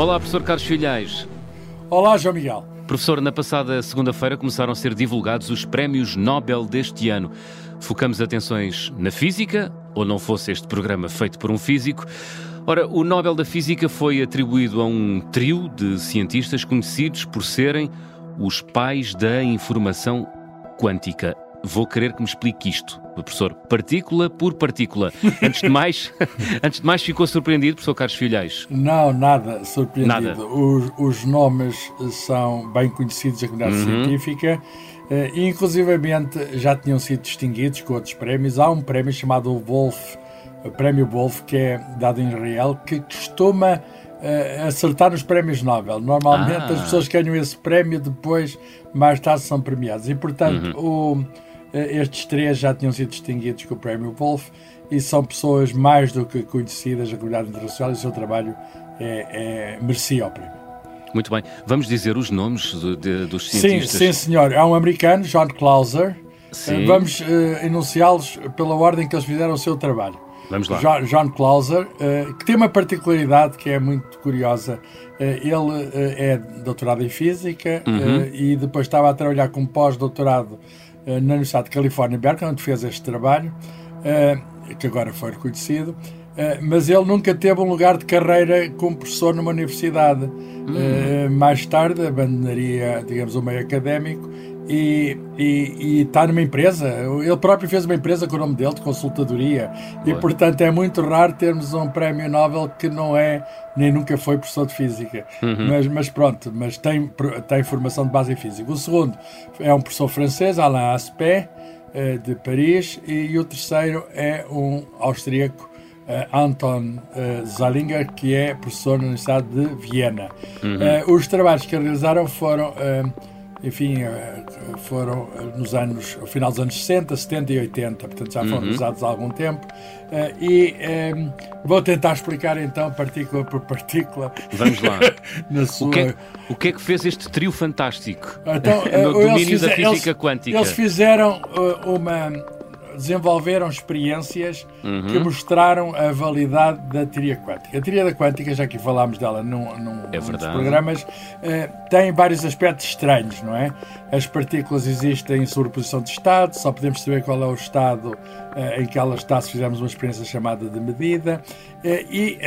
Olá, professor Carlos Filhais. Olá, João Miguel. Professor, na passada segunda-feira começaram a ser divulgados os prémios Nobel deste ano. Focamos atenções na física, ou não fosse este programa feito por um físico. Ora, o Nobel da Física foi atribuído a um trio de cientistas conhecidos por serem os pais da informação quântica. Vou querer que me explique isto, professor, partícula por partícula. Antes de mais, antes de mais ficou surpreendido, professor Carlos Filhais? Não, nada surpreendido. Nada. Os, os nomes são bem conhecidos da comunidade uhum. científica e, uh, inclusivamente, já tinham sido distinguidos com outros prémios. Há um prémio chamado Wolf, o Prémio Wolf, que é dado em Israel, que costuma uh, acertar nos prémios Nobel. Normalmente, ah. as pessoas que ganham esse prémio depois, mais tarde, são premiadas. E, portanto, uhum. o eh, estes três já tinham sido distinguidos com o Prémio Wolf e são pessoas mais do que conhecidas na comunidade internacional e o seu trabalho é, é, merecia o prémio. Muito bem. Vamos dizer os nomes de, de, dos cientistas? Sim, sim, senhor. Há um americano, John Clauser. Sim. Vamos uh, enunciá-los pela ordem que eles fizeram o seu trabalho. Vamos lá. John, John Clauser, uh, que tem uma particularidade que é muito curiosa. Uh, ele é doutorado em Física uhum. e depois estava a trabalhar com pós-doutorado eh, na Universidade de Califórnia, Berkeley, onde fez este trabalho, eh, que agora foi reconhecido, eh, mas ele nunca teve um lugar de carreira como professor numa universidade. Hum. Mais tarde abandonaria, digamos, o meio académico e, e, e, está numa empresa. Ele próprio fez uma empresa com o nome dele, de consultadoria. Boa. E, portanto, é muito raro termos um prémio Nobel que não é, nem nunca foi professor de física. Uhum. Mas, mas, pronto, mas tem, tem formação de base em física. O segundo é um professor francês, Alain Aspect, eh, de Paris. E, o terceiro é um austríaco. Uh, Anton uh, Zallinger, que é professor na Universidade de Viena. Uhum. Uh, os trabalhos que realizaram foram enfim, eh, foram eh, nos anos, ao final dos anos 60, 70 e 80, portanto já foram uhum. usados há algum tempo. Eh, e um, vou tentar explicar então, partícula por partícula. Vamos lá. na sua... o, que é, o que é que fez este trio fantástico então, no domínio fizer, da física eles, quântica? Eles fizeram uma desenvolveram experiências uhum. que mostraram a validade da teoria quântica. A teoria da quântica, já que falámos dela num, num, é nos programas, uh, tem vários aspectos estranhos, não é? As partículas existem em sobreposição de estado, só podemos saber qual é o estado uh, em que ela está se fizermos uma experiência chamada de medida, uh, e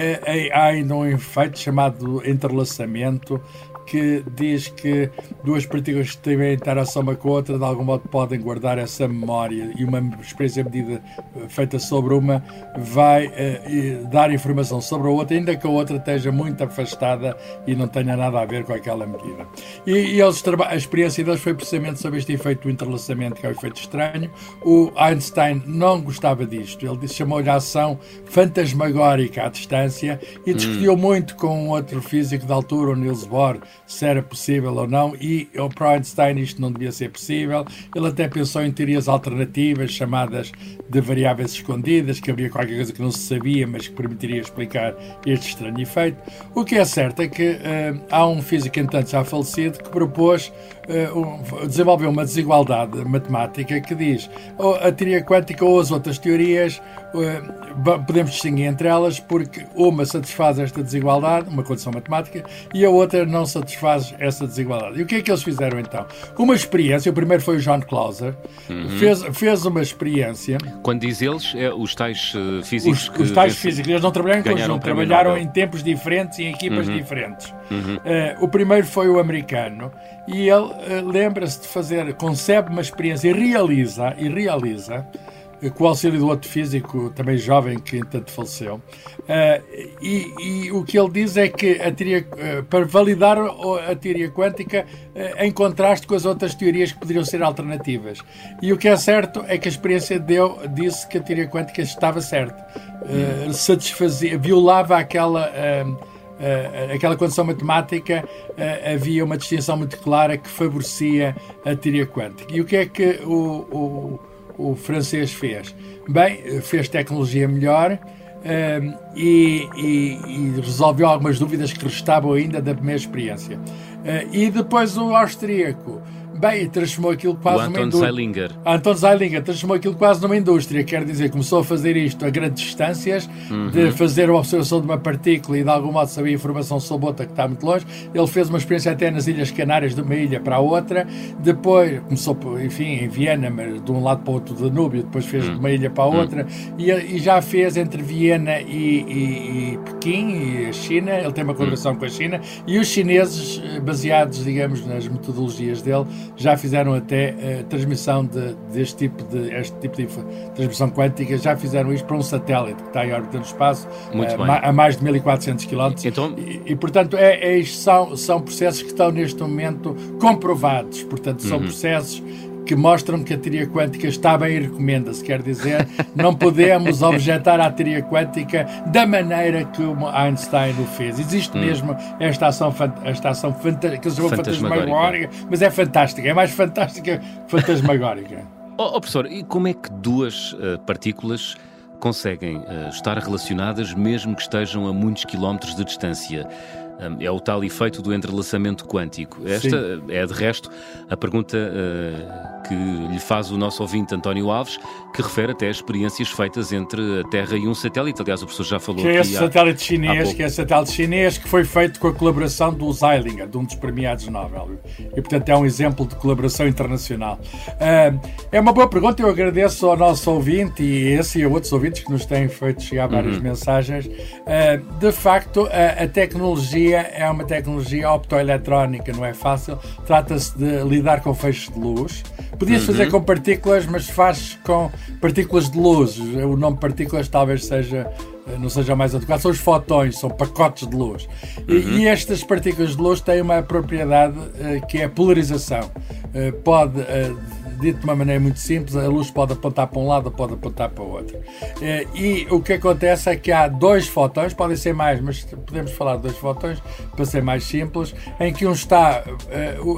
há ainda um efeito chamado entrelaçamento, que diz que duas partículas que têm interação uma com a outra, de algum modo podem guardar essa memória e uma experiência medida eh, feita sobre uma vai uh, dar informação sobre a outra, ainda que a outra esteja muito afastada e não tenha nada a ver com aquela medida. E, e eles, a experiência deles foi precisamente sobre este efeito do entrelaçamento, que é um efeito estranho. O Einstein não gostava disto, ele chamou-lhe a ação fantasmagórica à distância e discutiu hum. muito com um outro físico da altura, o Niels Bohr, se era possível ou não, e para Einstein isto não devia ser possível. Ele até pensou em teorias alternativas, chamadas de variáveis escondidas, que havia qualquer coisa que não se sabia, mas que permitiria explicar este estranho efeito. O que é certo é que uh, há um físico, entanto, já falecido, que propôs, desenvolveu uma desigualdade matemática que diz a teoria quântica ou as outras teorias uh, podemos distinguir entre elas porque uma satisfaz esta desigualdade, uma condição matemática, e a outra não satisfaz essa desigualdade. E o que é que eles fizeram então? Uma experiência, o primeiro foi o John Clauser, uhum. fez, fez uma experiência. Quando diz eles, é os tais uh, físicos. Os, os tais físicos, eles não trabalharam em conjunto, trabalharam em tempos diferentes e em equipas uhum. diferentes. Uhum. Uh, o primeiro foi o americano e ele uh, lembra-se de fazer, concebe uma experiência e realiza, e realiza com o auxílio do outro físico, também jovem, que entanto faleceu. Uh, e, e, o que ele diz é que a teoria, uh, para validar a teoria quântica uh, em contraste com as outras teorias que poderiam ser alternativas. E o que é certo é que a experiência deu, disse que a teoria quântica estava certa. satisfazia, violava aquela. Aquela condição matemática, havia uma distinção muito clara que favorecia a teoria quântica. E o que é que o, o o francês fez? Bem, fez tecnologia melhor ehm, e, e, e, resolveu algumas dúvidas que restavam ainda da primeira experiência. Uh, e depois o austríaco Bem, transformou aquilo quase o numa indústria. Zeilinger. Anton Zeilinger transformou aquilo quase numa indústria, quer dizer, começou a fazer isto a grandes distâncias, uhum. de fazer uma observação de uma partícula e de algum modo saber informação sobre outra que está muito longe. Ele fez uma experiência até nas Ilhas Canárias, de uma ilha para a outra. Depois, começou, enfim, em Viena, mas de um lado para o outro do Danúbio, depois fez uhum. de uma ilha para a uhum. outra. Uhum. E, e, já fez entre Viena e, e, e, Pequim, e a China. Ele tem uma colaboração com a China. E os chineses, eh, baseados, digamos, nas metodologias dele, já fizeram até uh, transmissão de, deste tipo de, este tipo de transmissão quântica, já fizeram isto para um satélite que está em órbita no espaço uh, a mais de 1400 km. Então... E, e, portanto, é, é, são, são processos que estão neste momento comprovados. Portanto, são uhum. processos que mostram que a teoria quântica está bem e recomenda-se. Quer dizer, não podemos objetar à teoria quântica da maneira que o Einstein o fez. Existe hum. mesmo esta ação, esta ação que se chama fantasmagórica, mas é fantástica, é mais fantástica que fantasmagórica. oh, oh, professor, e como é que duas uh, partículas conseguem uh, estar relacionadas mesmo que estejam a muitos quilómetros de distância? É o tal efeito do entrelaçamento quântico. Esta Sim. é, de resto, a pergunta uh, que lhe faz o nosso ouvinte António Alves, que refere até experiências feitas entre a Terra e um satélite. Aliás, o professor já falou que é esse satélite chinês, que é satélite chinês que foi feito com a colaboração do Zeilinger, de um dos premiados Nobel. E, portanto, é um exemplo de colaboração internacional. Uh, é uma boa pergunta, eu agradeço ao nosso ouvinte e esse e a outros ouvintes que nos têm feito chegar várias uhum. mensagens. Uh, de facto, a, a tecnologia tecnologia é uma tecnologia optoeletrónica, não é fácil. Trata-se de lidar com feixes de luz. Podia-se uhum. fazer com partículas, mas faz com partículas de luz. O nome partículas talvez seja não seja mais adequado, são os fotões, são pacotes de luz. Uhum. E, e, estas partículas de luz têm uma propriedade uh, que é a polarização. Uh, pode uh, dito de uma maneira muito simples, a luz pode apontar para um lado ou pode apontar para o outro. E o que acontece é que há dois fotões, podem ser mais, mas podemos falar de dois fotões para ser mais simples, em que um está,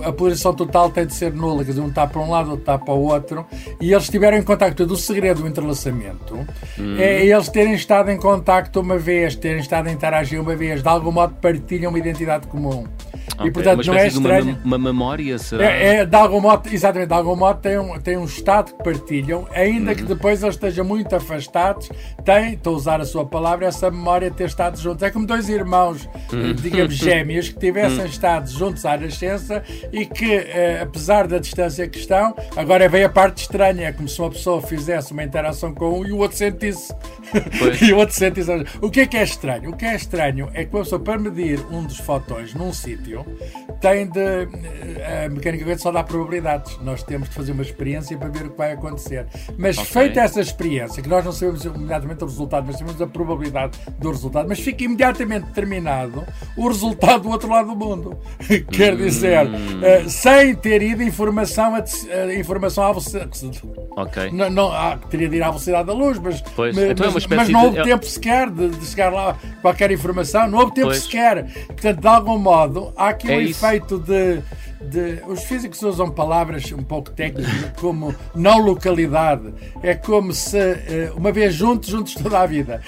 a polarização total tem de ser nula, quer dizer, um está para um lado, outro está para o outro, e eles estiveram em contacto. O segredo do entrelaçamento uhum. é eles terem estado em contacto uma vez, terem estado a interagir uma vez, de algum modo partilham uma identidade comum. Okay. E portanto não é estranho. Uma, uma memória, será? É, é, de algum modo, exatamente, de algum modo tem um, tem um estado que partilham, ainda uhum. que depois eles estejam muito afastados, tem, estou a usar a sua palavra, essa memória de ter estado juntos. É como dois irmãos, uhum. digamos, gêmeos, que tivessem uhum. estado juntos à nascença e que, eh, apesar da distância que estão, agora vem a parte estranha, é como se uma pessoa fizesse uma interação com um e o outro sentisse. E o outro sentisse. O que é que é estranho? O que é estranho é que uma pessoa, para medir um dos fotões num sítio, tem de. Eh, a mecânica só dá probabilidades. Nós temos de fazer uma experiência para ver o que vai acontecer. Mas okay. feita essa experiência, que nós não sabemos imediatamente o resultado, mas sabemos a probabilidade do resultado, mas fica imediatamente determinado o resultado do outro lado do mundo. Quer dizer, uh, sem ter ido informação, a, uh, informação à velocidade. Não, não, ah, teria de ir à velocidade da luz, mas, pois. mas, então é mas não houve de... tempo sequer de, de, chegar lá qualquer informação, não houve tempo pois. sequer. Portanto, de algum modo, há aqui é um isso. efeito de de, os físicos usam palavras um pouco técnicas como não localidade. É como se eh, uma vez juntos, juntos toda a vida.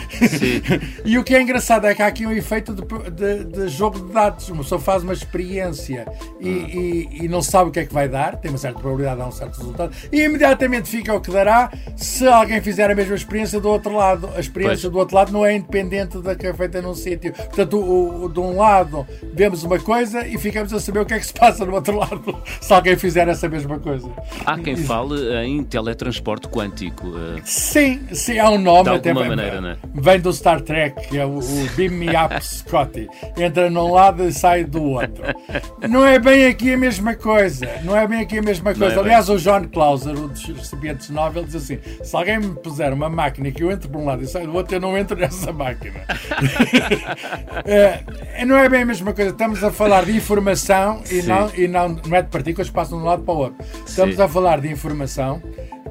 e o que é engraçado é que há aqui um efeito de, de, de jogo de dados. Uma pessoa faz uma experiência e, hum. e, e, não sabe o que é que vai dar, tem uma certa probabilidade de dar um certo resultado, e imediatamente fica o que dará se alguém fizer a mesma experiência do outro lado. A experiência pois. do outro lado não é independente da que é feita num sítio. Portanto, o, o, de um lado vemos uma coisa e ficamos a saber o que é que se passa no outro outro lado se alguém fizer essa mesma coisa. Há quem fale em teletransporte quântico. Uh, sim, sim, há um nome de até vem, maneira, né? vem do Star Trek, que é o, o Beam Me Up Scotty. Entra num lado e sai do outro. Não é bem aqui a mesma coisa. Não é bem aqui a mesma coisa. É Aliás, bem. o John Clauser, um dos recipientes Nobel, diz assim: se alguém me puser uma máquina que eu entro por um lado e saio do outro, eu não entro nessa máquina. é, não é bem a mesma coisa. Estamos a falar de informação e não, e não não, não é de partículas que passam de um lado para o outro. Estamos Sim. a falar de informação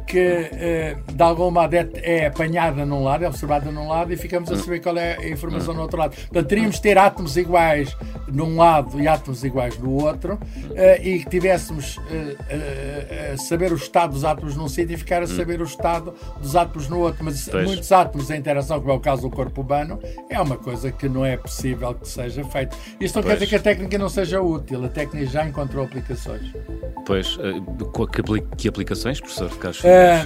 que eh, de algum modo é, é, apanhada num lado, é observada num lado e ficamos a saber qual é a informação no outro lado. Portanto, teríamos de ter átomos iguais num lado e átomos iguais no outro, uh, e que tivéssemos uh, a saber o estado dos átomos num sítio e ficar a hum. saber o estado dos átomos no outro. Mas pois. muitos átomos em interação, como é o caso do corpo humano, é uma coisa que não é possível que seja feito. Isto não pois. quer dizer que a técnica não seja útil, a técnica já encontrou aplicações. Pois, que, que aplicações, professor Carlos?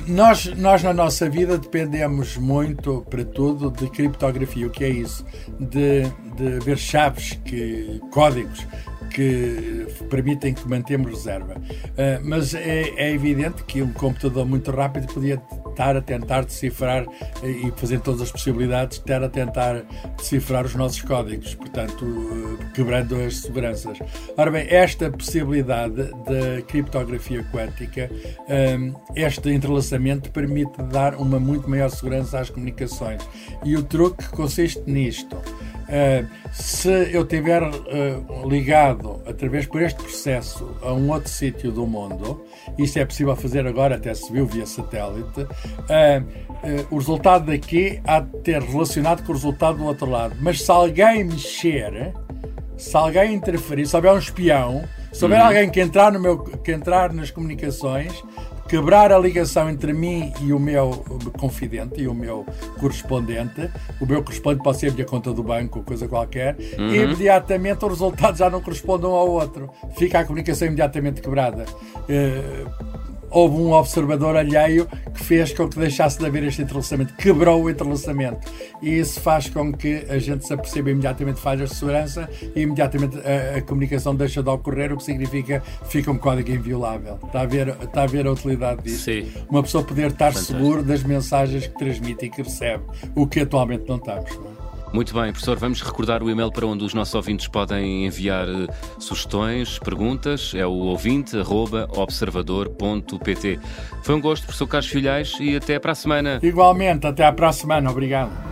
Nós, nós, na nossa vida, dependemos muito, para tudo, de criptografia. O que é isso? De, de ver chaves, que, códigos que permitem que mantemos reserva. Uh, mas é, é, evidente que um computador muito rápido podia estar a tentar decifrar e fazer todas as possibilidades, estar a tentar decifrar os nossos códigos, portanto, uh, quebrando as seguranças. Ora bem, esta possibilidade da criptografia quântica, este entrelaçamento permite dar uma muito maior segurança às comunicações. E o truque consiste nisto. Uh, se eu tiver uh, ligado através por este processo a um outro sítio do mundo, isto é possível fazer agora, até se viu via satélite, uh, o resultado daqui há de ter relacionado com o resultado do outro lado. Mas se alguém mexer, se alguém interferir, se houver um espião, se houver uhum. alguém que entrar, no meu, que entrar nas comunicações, quebrar a ligação entre mim e o meu confidente e o meu correspondente. O meu correspondente pode ser a minha conta do banco ou coisa qualquer. Uhum. E imediatamente os resultados já não correspondem um ao outro. Fica a comunicação imediatamente quebrada. Uh, houve um observador alheio que fez com que deixasse de haver este entrelaçamento, quebrou o entrelaçamento. E isso faz com que a gente se aperceba imediatamente falhas de segurança e imediatamente a, a, comunicação deixa de ocorrer, o que significa que fica um código inviolável. Está a ver, está a, ver a utilidade disso? Sim. Uma pessoa poder estar Fantástico. seguro das mensagens que transmite e que recebe, o que atualmente não estamos. Não é? Muito bem, professor, vamos recordar o e-mail para onde os nossos ouvintes podem enviar eh, sugestões, perguntas. É o ouvinte.observador.pt. Foi um gosto, professor Carlos Filhais, e até para a semana. Igualmente, até para a semana. Obrigado.